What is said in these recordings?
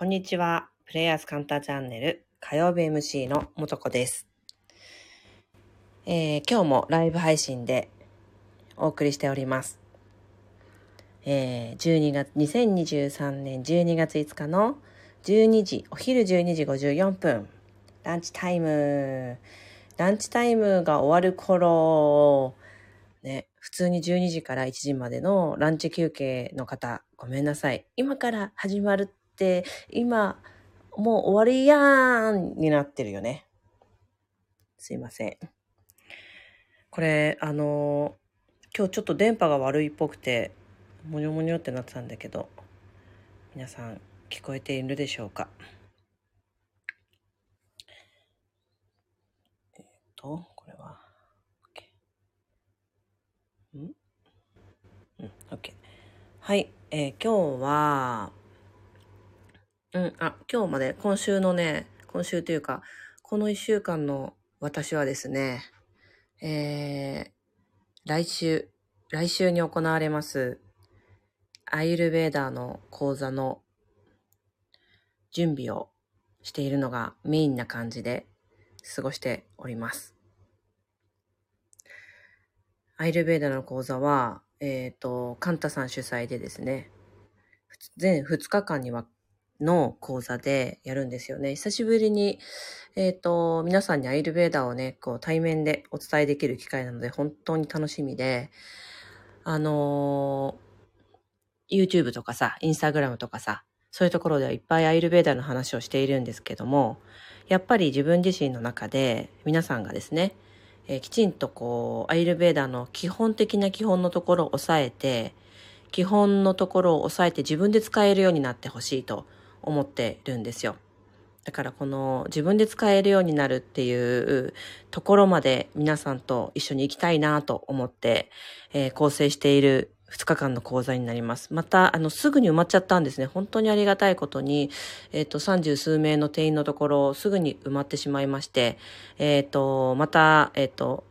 こんにちは。プレイヤーズカンターチャンネル火曜日 MC のもとこです、えー、今日もライブ配信でお送りしております。えー、12月、2023年12月5日の12時、お昼12時54分、ランチタイム。ランチタイムが終わる頃、ね、普通に12時から1時までのランチ休憩の方、ごめんなさい。今から始まるって、今、もう終わりやーんになってるよね。すいません。これ、あの今日ちょっと電波が悪いっぽくて、もにょもにょってなってたんだけど、皆さん聞こえているでしょうか？えっ、と、これは、OK。ん？うん、OK。はい、えー、今日は、うん、あ、今日まで、今週のね、今週というか、この一週間の私はですね、えー、来週、来週に行われます、アイルベーダーの講座の準備をしているのがメインな感じで過ごしております。アイルベーダーの講座は、えっ、ー、と、カンタさん主催でですね、全2日間にわの講座でやるんですよね。久しぶりに、えっ、ー、と、皆さんにアイルベーダーをね、こう対面でお伝えできる機会なので、本当に楽しみで、あのー、YouTube とかさ、Instagram とかさ、そういうところではいっぱいアイルベーダーの話をしているんですけども、やっぱり自分自身の中で皆さんがですね、えー、きちんとこう、アイルベーダーの基本的な基本のところを押さえて、基本のところを押さえて自分で使えるようになってほしいと思ってるんですよ。だからこの自分で使えるようになるっていうところまで皆さんと一緒に行きたいなと思って、えー、構成している2日間の講座になります。また、あの、すぐに埋まっちゃったんですね。本当にありがたいことに、えっ、ー、と、三十数名の定員のところを、すぐに埋まってしまいまして、えっ、ー、と、また、えっ、ー、と、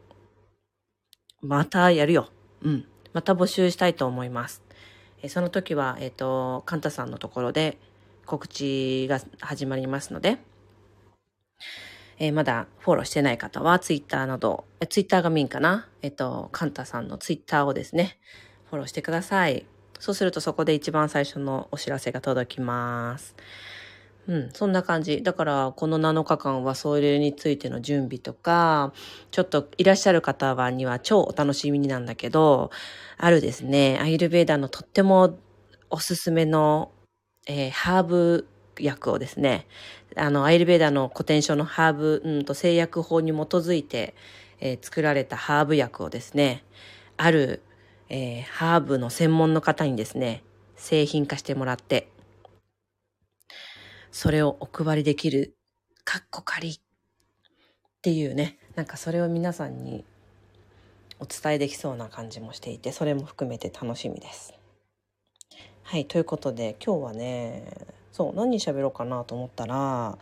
またやるよ。うん。また募集したいと思います。えその時は、えっ、と、カンタさんのところで、告知が始まりますので、えー、まだフォローしてない方は、ツイッターなど、えツイッターがメインかな？えっと、カンタさんのツイッターをですね、フォローしてください。そうするとそこで一番最初のお知らせが届きます。うん、そんな感じ。だから、この7日間はそれについての準備とか、ちょっといらっしゃる方はには超お楽しみになんだけど、あるですね、アイルベーダーのとってもおすすめのえー、ハーブ薬をですね、あの、アイルベーダの古典書のハーブ、うんと製薬法に基づいて、えー、作られたハーブ薬をですね、ある、えー、ハーブの専門の方にですね、製品化してもらって、それをお配りできる、カッコ仮っていうね、なんかそれを皆さんにお伝えできそうな感じもしていて、それも含めて楽しみです。はい、ということで今日はねそう何喋ろうかなと思ったら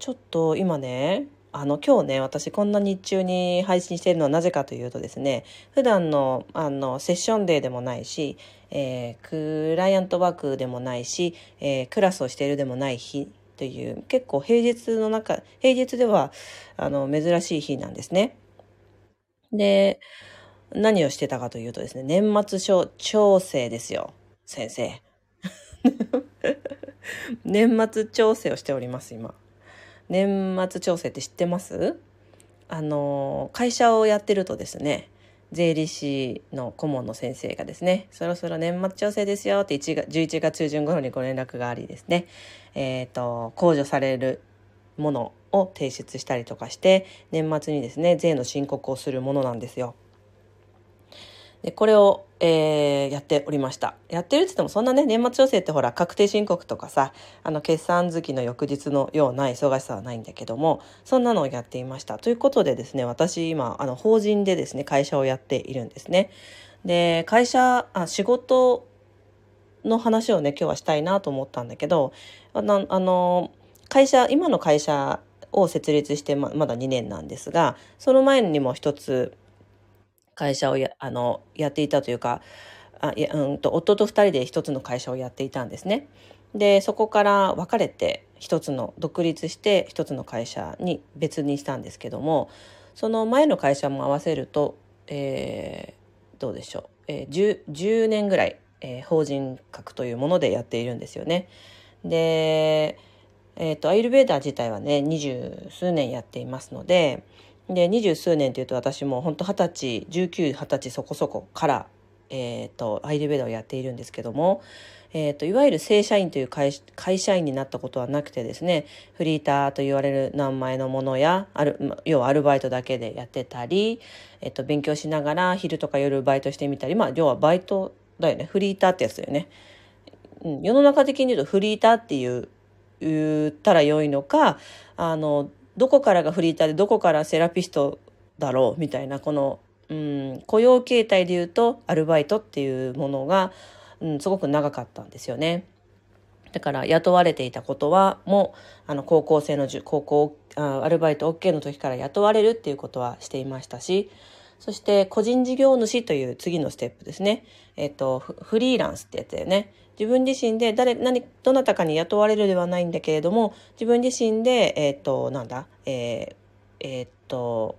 ちょっと今ねあの今日ね私こんな日中に配信しているのはなぜかというとですね普段のあのセッションデーでもないし、えー、クライアントワークでもないし、えー、クラスをしているでもない日という結構平日の中平日ではあの珍しい日なんですね。で何をしてたかというとですね年末調整ですよ先生。年末調整をしております今年末調整って知ってます？あの会社をやってるとですね税理士の顧問の先生がですねそろそろ年末調整ですよって1月11月中旬頃にご連絡がありですねえっ、ー、と控除されるものを提出したりとかして年末にですね税の申告をするものなんですよ。で、これを、えー、やっておりました。やってるって言ってもそんなね、年末調整ってほら、確定申告とかさ、あの、決算月の翌日のような忙しさはないんだけども、そんなのをやっていました。ということでですね、私今、あの、法人でですね、会社をやっているんですね。で、会社、あ仕事の話をね、今日はしたいなと思ったんだけど、あの、あの会社、今の会社を設立してままだ2年なんですが、その前にも一つ、会社をやあのやっていたというかあいや、うんと、夫と2人で一つの会社をやっていたんですね。で、そこから別れて、一つの、独立して一つの会社に別にしたんですけども、その前の会社も合わせると、えー、どうでしょう、えー、10, 10年ぐらい、えー、法人格というものでやっているんですよね。で、えっ、ー、と、アイルベーダー自体はね、二十数年やっていますので、で、二十数年っていうと私も本当二十歳、19、二十歳そこそこから、えっ、ー、と、アイルベーダーをやっているんですけども、えっ、ー、と、いわゆる正社員という会社員になったことはなくてですね、フリーターと言われる名前のものや、ある、要はアルバイトだけでやってたり、えっ、と、勉強しながら昼とか夜バイトしてみたり、まあ、要はバイトだよね。フリーターってやつだよね。うん、世の中的に言うとフリーターっていう言ったら良いのか、あの、どこからがフリーターでどこからセラピストだろうみたいな、この、うん、雇用形態でいうとアルバイトっていうものが、うん、すごく長かったんですよね。だから雇われていたことはもうあの高校生の高校アルバイト OK の時から雇われるっていうことはしていましたしそして個人事業主という次のステップですね。えっと、フリーランスってやつだよね。自分自身で誰、何、どなたかに雇われるではないんだけれども、自分自身で、えっと、なんだ、えー、えー、と、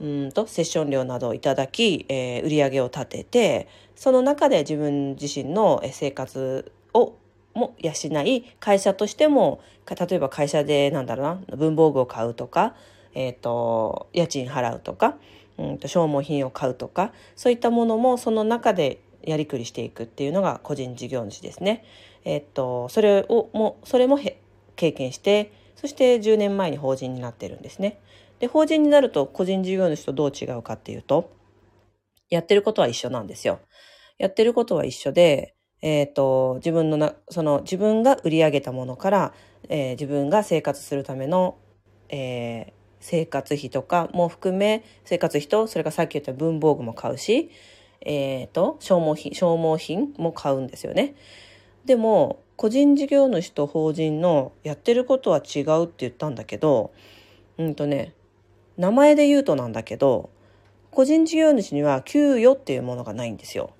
うんと、セッション料などをいただき、えー、売り上げを立てて、その中で自分自身の生活をも養い、会社としても、例えば会社で、なんだろうな、文房具を買うとか、えっ、ー、と、家賃払うとか、うんと消耗品を買うとか、そういったものもその中でやりくりしていくっていうのが個人事業主ですね。えっと、それをも、それも経験して、そして10年前に法人になってるんですね。で、法人になると個人事業主とどう違うかっていうと、やってることは一緒なんですよ。やってることは一緒で、えっ、ー、と、自分のな、その自分が売り上げたものから、えー、自分が生活するための、えー、生活費とかも含め、生活費と、それからさっき言った文房具も買うし、えっ、ー、と、消耗品、消耗品も買うんですよね。でも、個人事業主と法人のやってることは違うって言ったんだけど、うんとね、名前で言うとなんだけど、個人事業主には給与っていうものがないんですよ。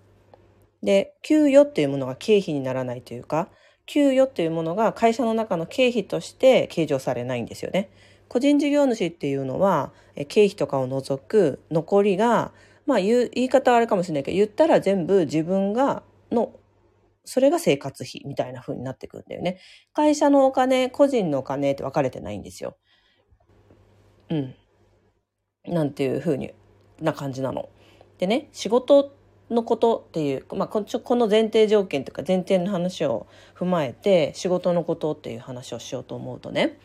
で、給与っていうものが経費にならないというか、給与っていうものが会社の中の経費として計上されないんですよね。個人事業主っていうのは、経費とかを除く残りが、まあ言い方はあれかもしれないけど、言ったら全部自分が、の、それが生活費みたいな風になってくんだよね。会社のお金、個人のお金って分かれてないんですよ。うん。なんていう風にな感じなの。でね、仕事のことっていう、まあ、この前提条件というか前提の話を踏まえて仕事のことっていう話をしようと思うとね、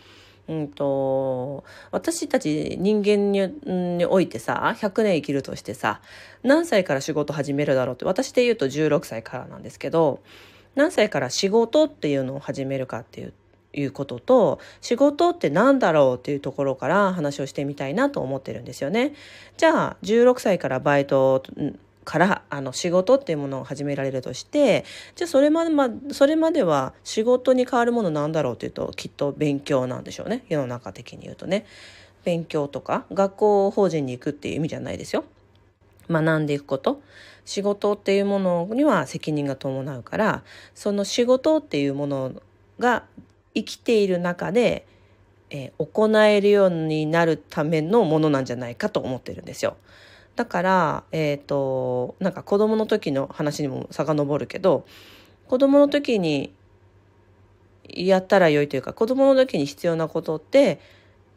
うんと、私たち人間においてさ、100年生きるとしてさ、何歳から仕事始めるだろうって、私で言うと16歳からなんですけど、何歳から仕事っていうのを始めるかっていういうことと、仕事って何だろうっていうところから話をしてみたいなと思ってるんですよね。じゃあ、16歳からバイトからあの仕事っていうものを始められるとしてじゃあそれまで,、ま、それまでは仕事に変わるものなんだろうっていうときっと勉強なんでしょうね。世の中的に言うとね。勉強とか学校法人に行くっていう意味じゃないですよ。学んでいくこと。仕事っていうものには責任が伴うからその仕事っていうものが生きている中で、えー、行えるようになるためのものなんじゃないかと思ってるんですよ。だから、えっ、ー、と、なんか子供の時の話にも遡るけど、子供の時にやったら良いというか、子供の時に必要なことって、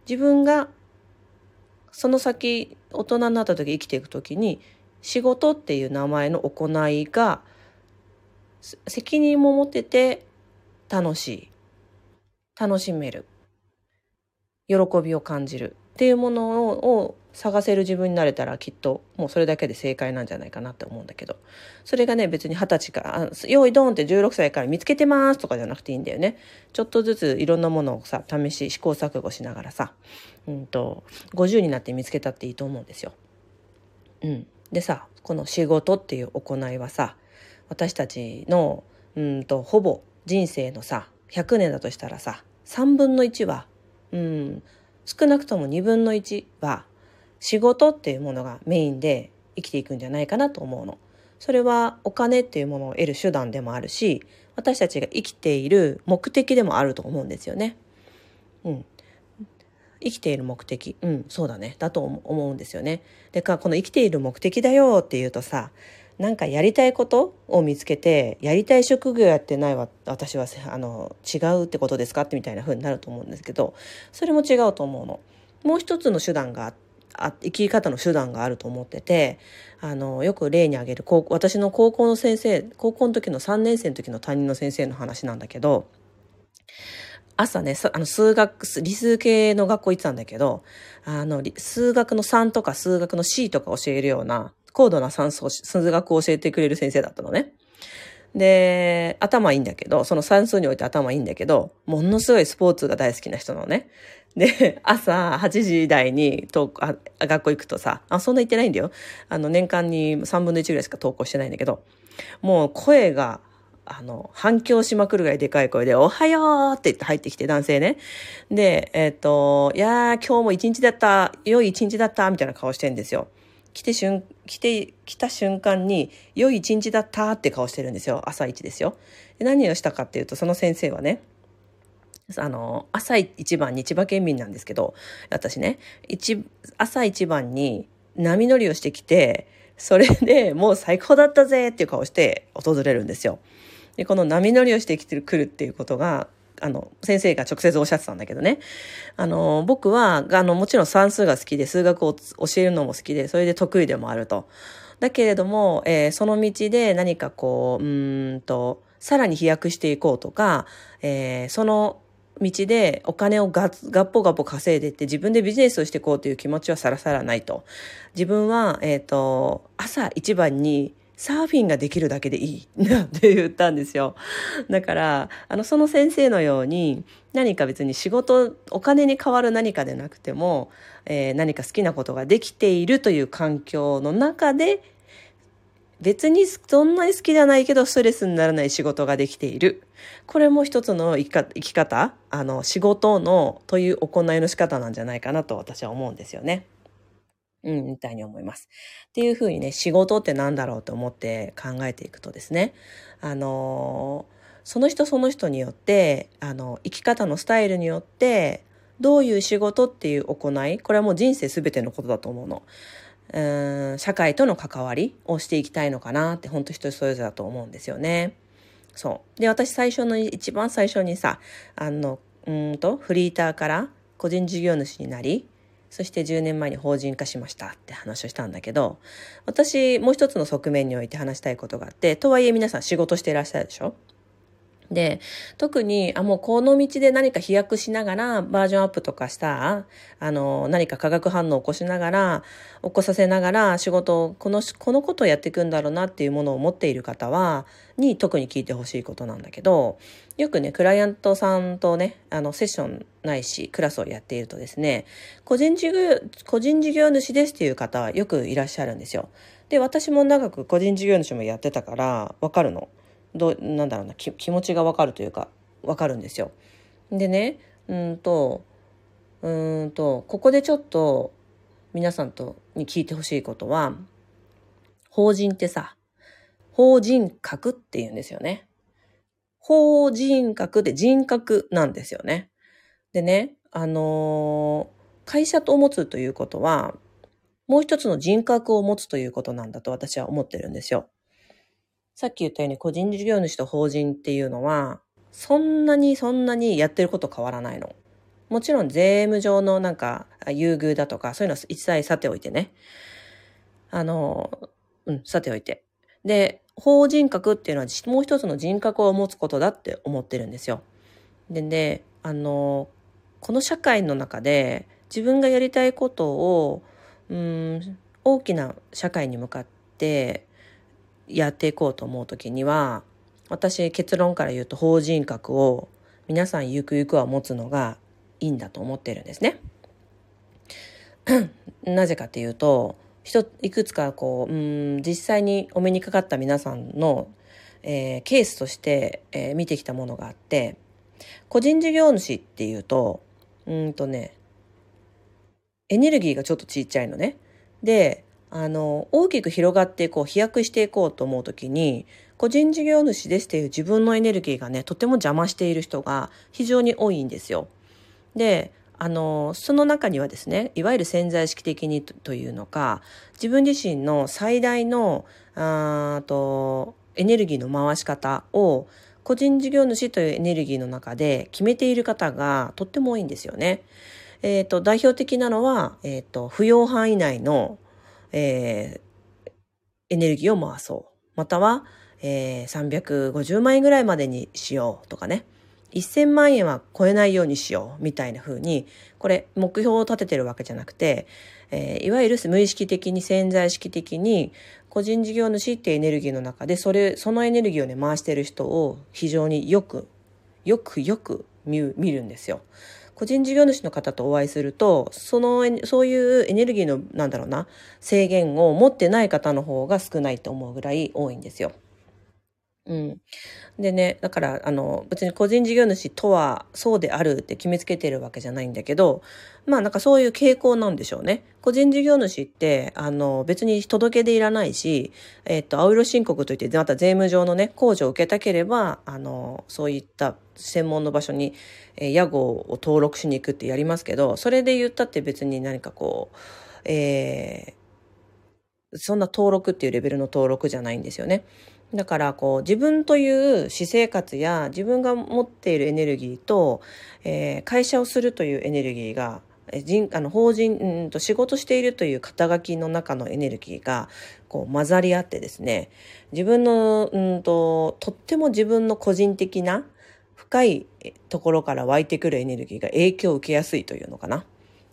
自分がその先、大人になった時生きていく時に、仕事っていう名前の行いが、責任も持てて楽しい。楽しめる。喜びを感じる。っていうものを探せる自分になれたらきっともうそれだけで正解なんじゃないかなって思うんだけどそれがね別に二十歳から「用意ドン!」って16歳から見つけてますとかじゃなくていいんだよねちょっとずついろんなものをさ試し試行錯誤しながらさ、うんと、50になって見つけたっていいと思うんですよ。うん、でさこの仕事っていう行いはさ私たちのうんとほぼ人生のさ100年だとしたらさ3分の1はうん少なくとも2分の1は仕事っていうものがメインで生きていくんじゃないかなと思うの。それはお金っていうものを得る手段でもあるし、私たちが生きている目的でもあると思うんですよね。うん。生きている目的。うん、そうだね。だと思うんですよね。でか、この生きている目的だよっていうとさ、なんかやりたいことを見つけて、やりたい職業やってないわ、私は、あの、違うってことですかってみたいな風になると思うんですけど、それも違うと思うの。もう一つの手段がああ生き方の手段があると思ってて、あの、よく例に挙げる高私の高校の先生、高校の時の3年生の時の担任の先生の話なんだけど、朝ね、あの数学、理数系の学校行ってたんだけど、あの、数学の3とか数学の C とか教えるような高度な算数、数学を教えてくれる先生だったのね。で、頭いいんだけど、その算数において頭いいんだけど、ものすごいスポーツが大好きな人のね。で、朝8時台にとあ学校行くとさ、あ、そんな行ってないんだよ。あの、年間に3分の1ぐらいしか登校してないんだけど、もう声が、あの、反響しまくるぐらいでかい声で、おはようって言って入ってきて、男性ね。で、えっ、ー、と、いやー、今日も一日だった、良い一日だった、みたいな顔してんですよ。来て瞬、来て、来た瞬間に、良い一日だったって顔してるんですよ。朝一ですよ。で何をしたかっていうと、その先生はね、あの、朝一番に千葉県民なんですけど、私ね、一、朝一番に波乗りをしてきて、それでもう最高だったぜっていう顔して訪れるんですよ。で、この波乗りをしてきてくるっていうことが、あの、先生が直接おっしゃってたんだけどね。あの、僕は、あの、もちろん算数が好きで、数学を教えるのも好きで、それで得意でもあると。だけれども、えー、その道で何かこう、うんと、さらに飛躍していこうとか、えー、その道でお金をガッガッポガッポ稼いでって自分でビジネスをしていこうという気持ちはさらさらないと。自分は、えっ、ー、と、朝一番にサーフィンができるだけでいいなって言ったんですよ。だから、あの、その先生のように何か別に仕事、お金に変わる何かでなくても、えー、何か好きなことができているという環境の中で、別にそんなに好きじゃないけどストレスにならない仕事ができている。これも一つの生き方、あの、仕事のという行いの仕方なんじゃないかなと私は思うんですよね。うん、みたいに思います。っていうふうにね、仕事って何だろうと思って考えていくとですね、あのその人その人によって、あの、生き方のスタイルによって、どういう仕事っていう行い、これはもう人生すべてのことだと思うの。うん社会との関わりをしていきたいのかなって本当人それぞれだと思うんですよね。そう。で、私最初の、一番最初にさ、あの、うんと、フリーターから個人事業主になり、そして10年前に法人化しましたって話をしたんだけど、私、もう一つの側面において話したいことがあって、とはいえ皆さん仕事していらっしゃるでしょ？で、特に、あ、もうこの道で何か飛躍しながら、バージョンアップとかした、あの、何か化学反応を起こしながら、起こさせながら仕事を、この、このことをやっていくんだろうなっていうものを持っている方は、に特に聞いてほしいことなんだけど、よくね、クライアントさんとね、あの、セッションないし、クラスをやっているとですね、個人事業、個人事業主ですっていう方はよくいらっしゃるんですよ。で、私も長く個人事業主もやってたから、わかるの。どうなんだろうな気持ちがわかるというかわかるんですよ。でねうんとうんとここでちょっと皆さんとに聞いてほしいことは法人ってさ法人格って言うんですよね。法人格で人格なんですよね。でね、あのー、会社と持つということは、もう一つの人格を持つということなんだと私は思ってるんですよ。さっき言ったように個人事業主と法人っていうのは、そんなにそんなにやってること変わらないの。もちろん税務上のなんか優遇だとかそういうのは一切さておいてね。あの、うん、さておいて。で、法人格っていうのはもう一つの人格を持つことだって思ってるんですよ。でね、あの、この社会の中で自分がやりたいことを、うん、大きな社会に向かってやっていこうと思う時には私結論から言うと法人格を皆さんゆくゆくは持つのがいいんだと思ってるんですね。なぜかっていうといくつかこううん実際にお目にかかった皆さんの、えー、ケースとして、えー、見てきたものがあって個人事業主っていうとうんとねエネルギーがちょっとちっちゃいのね。であの、大きく広がっていこう、飛躍していこうと思うときに、個人事業主ですっていう自分のエネルギーがね、とても邪魔している人が非常に多いんですよ。で、あの、その中にはですね、いわゆる潜在意識的にというのか、自分自身の最大の、あと、エネルギーの回し方を、個人事業主というエネルギーの中で決めている方がとっても多いんですよね。えっ、ー、と、代表的なのは、えっ、ー、と、不要範囲内の、えー、エネルギーを回そう。または、えー、350万円ぐらいまでにしようとかね。1000万円は超えないようにしようみたいな風に、これ目標を立ててるわけじゃなくて、えー、いわゆる無意識的に潜在意識的に個人事業主っていうエネルギーの中でそれ、そのエネルギーをね回してる人を非常によく、よくよく見るんですよ。個人事業主の方とお会いすると、その、そういうエネルギーの、なんだろうな、制限を持ってない方の方が少ないと思うぐらい多いんですよ。うん。でね、だから、あの、別に個人事業主とはそうであるって決めつけてるわけじゃないんだけど、まあなんかそういう傾向なんでしょうね。個人事業主って、あの、別に届け出いらないし、えっと、青色申告といって、また税務上のね、控除を受けたければ、あの、そういった専門の場所に、えー、屋号を登録しに行くってやりますけど、それで言ったって別に何かこう、えー、そんな登録っていうレベルの登録じゃないんですよね。だからこう自分という私生活や自分が持っているエネルギーと、えー、会社をするというエネルギーが人あの法人うんと仕事しているという肩書きの中のエネルギーがこう混ざり合ってですね自分のうんととっても自分の個人的な深いところから湧いてくるエネルギーが影響を受けやすいというのかなっ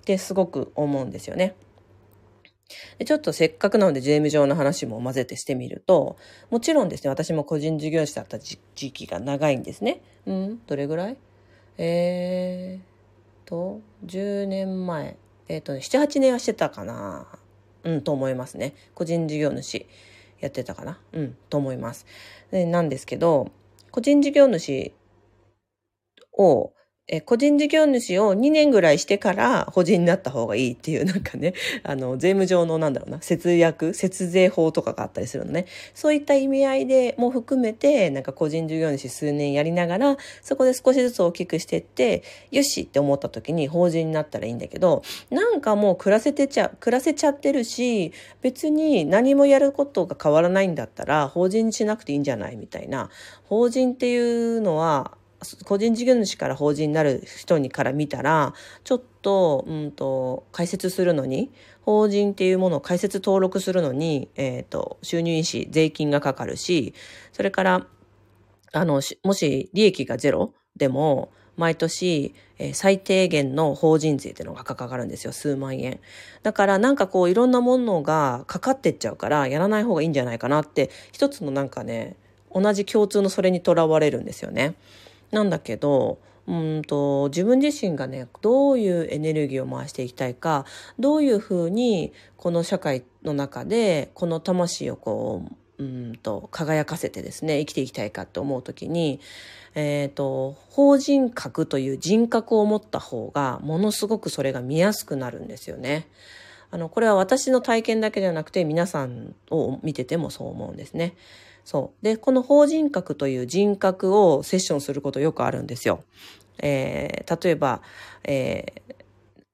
てすごく思うんですよね。でちょっとせっかくなので税務上の話も混ぜてしてみると、もちろんですね、私も個人事業主だった時期が長いんですね。うん、どれぐらい？えーと、10年前。えっ、ー、とね、7、8年はしてたかな。うん、と思いますね。個人事業主やってたかな。うん、と思います。でなんですけど、個人事業主をえ個人事業主を2年ぐらいしてから法人になった方がいいっていうなんかね、あの、税務上のなんだろうな、節約、節税法とかがあったりするのね。そういった意味合いでも含めて、なんか個人事業主数年やりながら、そこで少しずつ大きくしてって、よしって思った時に法人になったらいいんだけど、なんかもう暮らせてちゃ、暮らせちゃってるし、別に何もやることが変わらないんだったら、法人にしなくていいんじゃないみたいな。法人っていうのは、個人事業主から法人になる人にから見たら、ちょっと、うんと、解説するのに、法人っていうものを解説登録するのに、えっ、ー、と、収入印紙、税金がかかるし、それから、あの、もし利益がゼロでも、毎年、えー、最低限の法人税っていうのがかかるんですよ。数万円。だからなんかこういろんなものがかかってっちゃうからやらない方がいいんじゃないかなって、一つのなんかね、同じ共通のそれにとらわれるんですよね。なんだけど、うんと自分自身がねどういうエネルギーを回していきたいかどういうふうにこの社会の中でこの魂をこううんと輝かせてですね生きていきたいかと思う時に、えーと、法人格という人格を持った方がものすごくそれが見やすくなるんですよね。あのこれは私の体験だけじゃなくて皆さんを見ててもそう思うんですね。そう。で、この法人格という人格をセッションすることよくあるんですよ。えー、例えば、えー、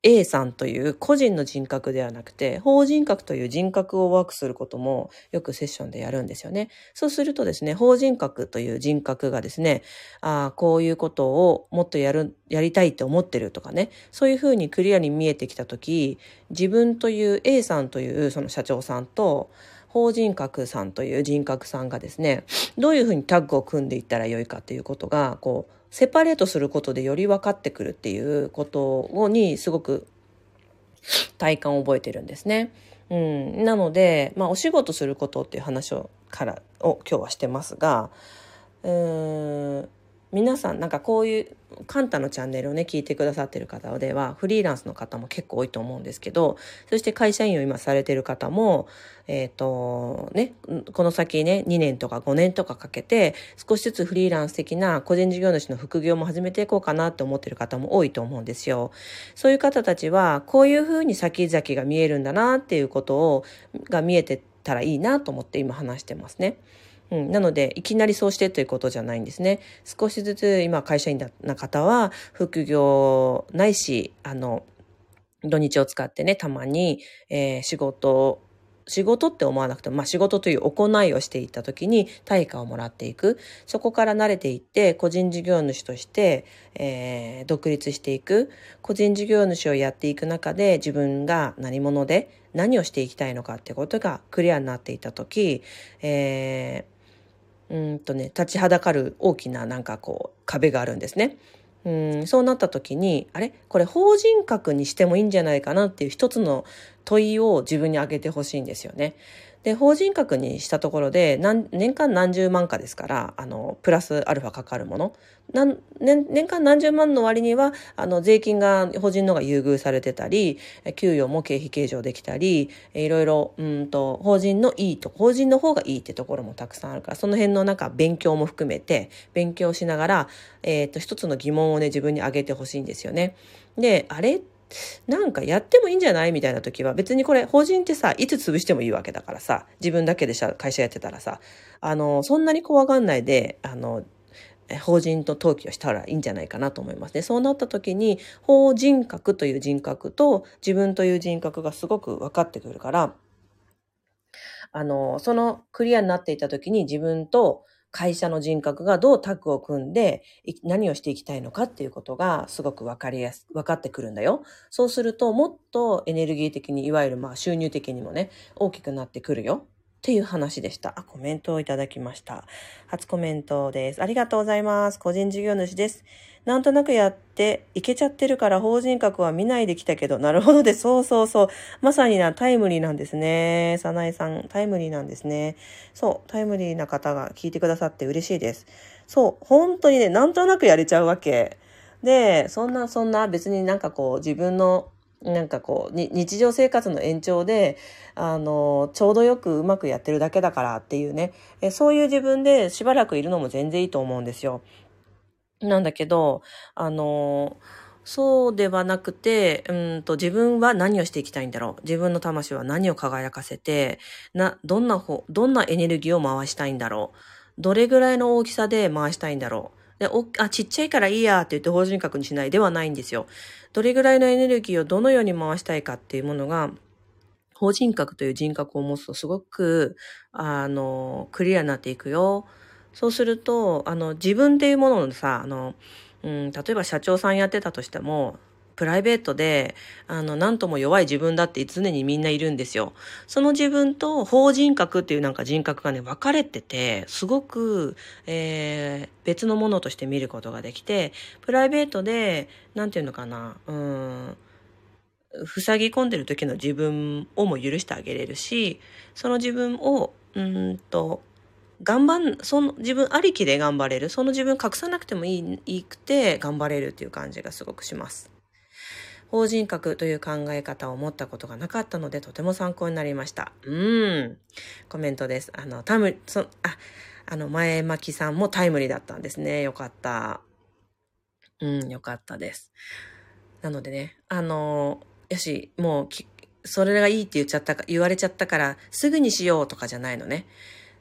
A さんという個人の人格ではなくて、法人格という人格をワークすることもよくセッションでやるんですよね。そうするとですね、法人格という人格がですね、あ、こういうことをもっとやる、やりたいって思ってるとかね、そういうふうにクリアに見えてきたとき、自分という A さんというその社長さんと、法人格さんという人格さんがですね、どういうふうにタッグを組んでいったらよいかっていうことが、こう、セパレートすることでより分かってくるっていうことにすごく体感を覚えてるんですね。うん、なので、まあ、お仕事することっていう話をからを今日はしてますが、うーん皆さんなんかこういうカンタのチャンネルをね聞いてくださってる方ではフリーランスの方も結構多いと思うんですけどそして会社員を今されてる方もえっ、ー、とねこの先ね2年とか5年とかかけて少しずつフリーランス的な個人事業主の副業も始めていこうかなって思ってる方も多いと思うんですよ。そういう方たちはこういうふうに先々が見えるんだなっていうことをが見えてたらいいなと思って今話してますね。うん、なので、いきなりそうしてということじゃないんですね。少しずつ今会社員な方は、副業ないし、あの、土日を使ってね、たまに、えー、仕事仕事って思わなくても、まあ仕事という行いをしていった時に対価をもらっていく。そこから慣れていって、個人事業主として、えー、独立していく。個人事業主をやっていく中で自分が何者で何をしていきたいのかってことがクリアになっていった時、えーうんとね、立ちはだかる大きななんかこう壁があるんですね。うんそうなった時にあれ？これ法人格にしてもいいんじゃないかなっていう一つの問いを自分に挙げてほしいんですよね。で、法人格にしたところで、年間何十万かですから、あの、プラスアルファかかるもの。年、年間何十万の割には、あの、税金が法人のが優遇されてたり、給与も経費計上できたり、いろいろ、うんと、法人のいいと、法人の方がいいってところもたくさんあるから、その辺のなんか勉強も含めて、勉強しながら、えっ、ー、と、一つの疑問をね、自分に挙げてほしいんですよね。で、あれなんかやってもいいんじゃない？みたいな時は別にこれ法人ってさ、いつ潰してもいいわけだからさ、自分だけで会社やってたらさ、あの、そんなに怖がんないで、あの、法人と登記をしたらいいんじゃないかなと思いますね。そうなった時に、法人格という人格と自分という人格がすごく分かってくるから、あの、そのクリアになっていた時に自分と会社の人格がどうタッグを組んで何をしていきたいのかっていうことがすごく分かりやす、分かってくるんだよ。そうするともっとエネルギー的に、いわゆるまあ収入的にもね、大きくなってくるよ。っていう話でした。あ、コメントをいただきました。初コメントです。ありがとうございます。個人事業主です。なんとなくやっていけちゃってるから法人格は見ないできたけど、なるほどで、そうそうそう。まさにな、タイムリーなんですね。さなえさん、タイムリーなんですね。そう、タイムリーな方が聞いてくださって嬉しいです。そう、本当にね、なんとなくやれちゃうわけ。で、そんな、そんな別になんかこう自分のなんかこう、日常生活の延長で、あの、ちょうどよくうまくやってるだけだからっていうね、えそういう自分でしばらくいるのも全然いいと思うんですよ。なんだけど、あの、そうではなくて、うんと、自分は何をしていきたいんだろう。自分の魂は何を輝かせて、な、どんな方、どんなエネルギーを回したいんだろう。どれぐらいの大きさで回したいんだろう。で、お、あ、ちっちゃいからいいやって言って法人格にしないではないんですよ。どれぐらいのエネルギーをどのように回したいかっていうものが、法人格という人格を持つとすごく、あの、クリアになっていくよ。そうすると、あの、自分っていうもののさ、あの、うん、例えば社長さんやってたとしても、プライベートで、あの、なんとも弱い自分だって常にみんないるんですよ。その自分と法人格っていうなんか人格がね、分かれてて、すごく、えー、別のものとして見ることができて、プライベートで、なんていうのかな、うん、塞ぎ込んでる時の自分をも許してあげれるし、その自分を、うんと、頑張ん、その自分ありきで頑張れる。その自分隠さなくてもいい、いいくて頑張れるっていう感じがすごくします。法人格という考え方を持ったことがなかったので、とても参考になりました。うん。コメントです。あの、タム、そ、あ、あの、前巻さんもタイムリーだったんですね。よかった。うん、よかったです。なのでね、あの、よし、もうそれがいいって言っちゃったか、言われちゃったから、すぐにしようとかじゃないのね。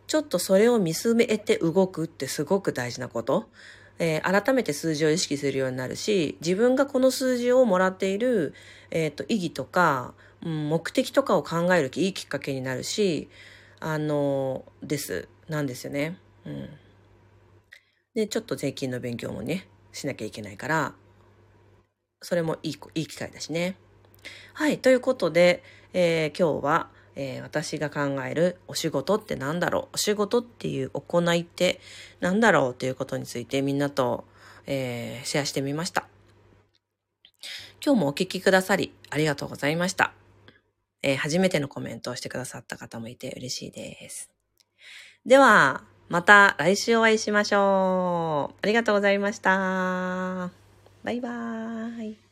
ちょっとそれを見つめて動くってすごく大事なこと。えー、改めて数字を意識するようになるし、自分がこの数字をもらっている、えっ、ー、と、意義とか、うん、目的とかを考えるいいきっかけになるし、あの、です。なんですよね。うん。で、ちょっと税金の勉強もね、しなきゃいけないから、それもいい、いい機会だしね。はい。ということで、えー、今日は、えー、私が考えるお仕事って何だろう？お仕事っていう行いって何だろう？ということについてみんなと、えー、シェアしてみました。今日もお聞きくださりありがとうございました。えー、初めてのコメントをしてくださった方もいて嬉しいです。では、また来週お会いしましょう。ありがとうございました。バイバーイ。